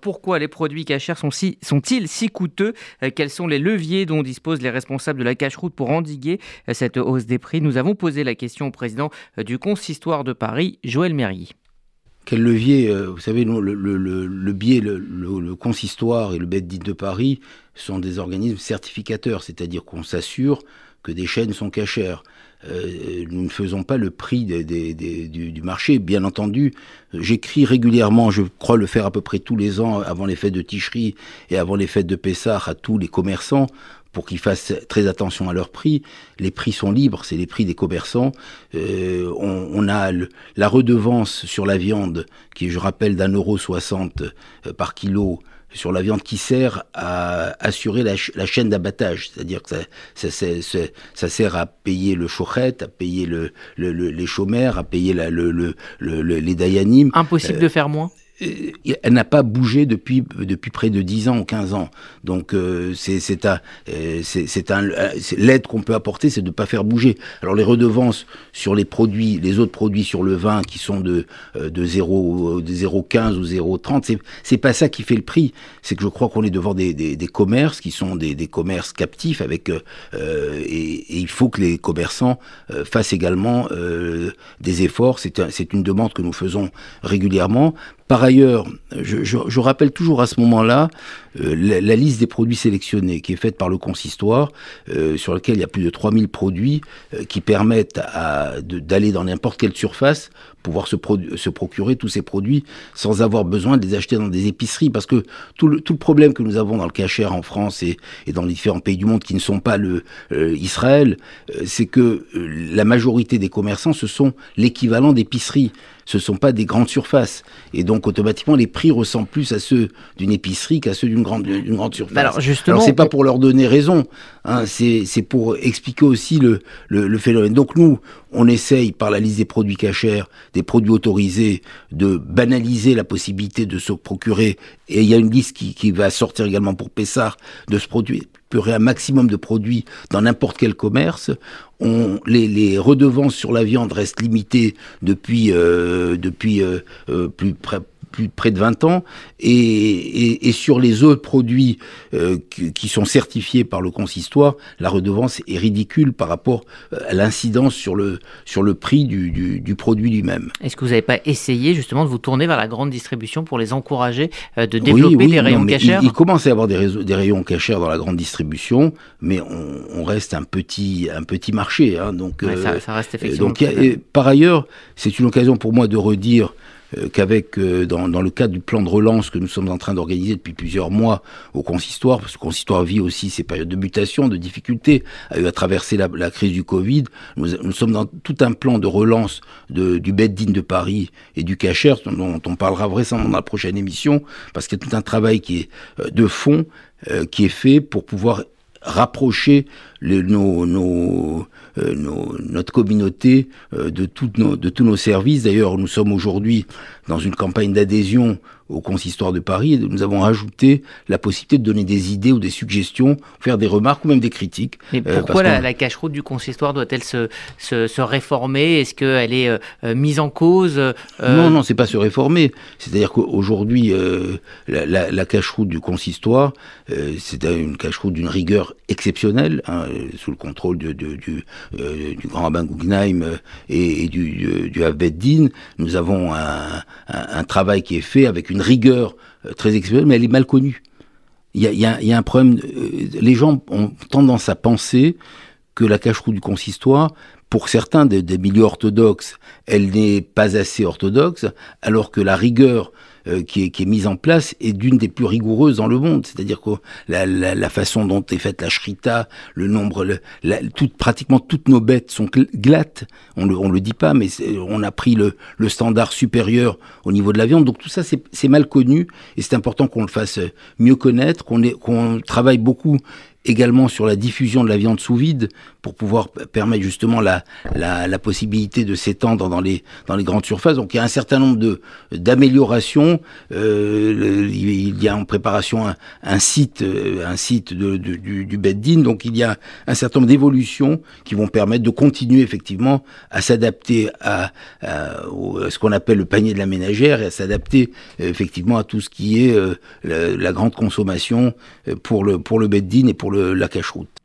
Pourquoi les produits cachers sont-ils si, coûteux? Euh, Quels sont les leviers dont disposent les responsables de la cache-route pour endiguer euh, cette hausse des prix? Nous avons posé la question au président euh, du Consistoire de Paris, Joël Merrier. Quel levier Vous savez, le, biais, le, consistoire et le bête de Paris sont des organismes certificateurs, c'est-à-dire qu'on s'assure que des chaînes sont cachères. Euh, nous ne faisons pas le prix du, marché. Bien entendu, j'écris régulièrement, je crois le faire à peu près tous les ans avant les fêtes de Ticherie et avant les fêtes de Pessah à tous les commerçants pour qu'ils fassent très attention à leurs prix. Les prix sont libres, c'est les prix des commerçants. Euh, on, on, a la redevance sur la viande qui, je rappelle, d'un euro soixante euh, par kilo sur la viande qui sert à assurer la, chaîne d'abattage. C'est-à-dire que ça, ça, ça, sert à payer le chouchet, à payer le, les chômeurs, à payer le, les dayanim. Impossible de faire moins elle n'a pas bougé depuis depuis près de 10 ans ou 15 ans. Donc euh, c'est un euh, un l'aide qu'on peut apporter, c'est de pas faire bouger. Alors les redevances sur les produits, les autres produits sur le vin qui sont de de 0 de 0,15 ou 0,30, c'est pas ça qui fait le prix. C'est que je crois qu'on est devant des, des, des, commerces qui sont des, des commerces captifs avec euh, et, et, il faut que les commerçants fassent également des efforts. C'est c'est une demande que nous faisons régulièrement par ailleurs, je, rappelle toujours à ce moment-là euh, la, liste des produits sélectionnés qui est faite par le consistoire, euh, sur laquelle il y a plus de 3000 produits euh, qui permettent d'aller dans n'importe quelle surface, pouvoir se, procurer tous ces produits sans avoir besoin de les acheter dans des épiceries. Parce que tout le, problème que nous avons dans le cachère en France et, dans les différents pays du monde qui ne sont pas Israël, c'est que la majorité des commerçants, ce sont l'équivalent d'épiceries ce ne sont pas des grandes surfaces. Automatiquement, les prix ressemblent plus à ceux d'une épicerie qu'à ceux d'une grande, grande surface. Alors, justement. Alors, c'est pas pour leur donner raison, hein, c'est pour expliquer aussi le, le, le, phénomène. Donc, nous, on essaye, par la liste des produits cachers, des produits autorisés, de banaliser la possibilité de se procurer. Et il y a une liste qui, qui va sortir également pour Pessard, de se produire un maximum de produits dans n'importe quel commerce. Les, les, redevances sur la viande restent limitées depuis, euh, depuis euh, euh plus près plus près de 20 ans, et, et, et sur les autres produits euh, qui, sont certifiés par le consistoire, la redevance est ridicule par rapport euh, à l'incidence sur le, sur le prix du, du, du produit lui-même. Est-ce que vous n'avez pas essayé justement de vous tourner vers la grande distribution pour les encourager euh, de développer oui, oui, des rayons cachers il, il, commence à y avoir des, réseaux, des rayons cachers dans la grande distribution, mais on, on reste un petit, un petit marché. Hein, donc, ouais, ça, ça, reste effectivement. Donc, a, par ailleurs, c'est une occasion pour moi de redire qu'avec euh, dans, dans, le cadre du plan de relance que nous sommes en train d'organiser depuis plusieurs mois au consistoire, parce que le consistoire vit aussi ces périodes de mutation, de difficultés, a eu à traverser la, crise du Covid. Nous, sommes dans tout un plan de relance de, du Beddin de Paris et du Cacher, dont on parlera vraisemblablement dans la prochaine émission, parce qu'il y a tout un travail qui est euh, de fond, euh, qui est fait pour pouvoir rapprocher les, nos, nos, euh, nos, notre communauté euh, de, toutes nos, de tous nos services. D'ailleurs, nous sommes aujourd'hui dans une campagne d'adhésion au consistoire de Paris et nous avons rajouté la possibilité de donner des idées ou des suggestions, faire des remarques ou même des critiques. Mais euh, pourquoi la, la cache-route du consistoire doit-elle se, se, se réformer? Est-ce qu'elle est, euh, mise en cause euh... Non, non, c'est pas se réformer. C'est-à-dire qu'aujourd'hui, la, la, la cache-route du consistoire, c'est une cache-route d'une rigueur exceptionnelle, hein, sous le contrôle de, de, du, du grand rabbin Guggenheim et, et du, du, du Avbeddin. Nous avons un, un, travail qui est fait avec une rigueur euh, très exceptionnelle, mais elle est mal connue. Il y a, y a, un problème. Euh, les gens ont tendance à penser que la cache-roue du consistoire, pour certains des milieux orthodoxes, elle n'est pas assez orthodoxe, alors que la rigueur euh, qui, est, qui est mise en place est d'une des plus rigoureuses dans le monde. C'est-à-dire que la, la, la, façon dont est faite la shrita, le nombre, le, la, pratiquement toutes nos bêtes sont glattes. On le, on le dit pas, mais on a pris le, le standard supérieur au niveau de la viande. Donc tout ça, c'est mal connu et c'est important qu'on le fasse mieux connaître, qu'on travaille beaucoup également sur la diffusion de la viande sous vide pour pouvoir permettre justement la, la, possibilité de s'étendre dans les, dans les grandes surfaces. Donc il y a un certain nombre de, d'améliorations. Euh, il y a en préparation un, site, un site de, du, du Beddin. Donc il y a un certain nombre d'évolutions qui vont permettre de continuer effectivement à s'adapter à, ce qu'on appelle le panier de la ménagère et à s'adapter effectivement à tout ce qui est euh, la, grande consommation euh, pour le, pour le Beddin et la cache-route.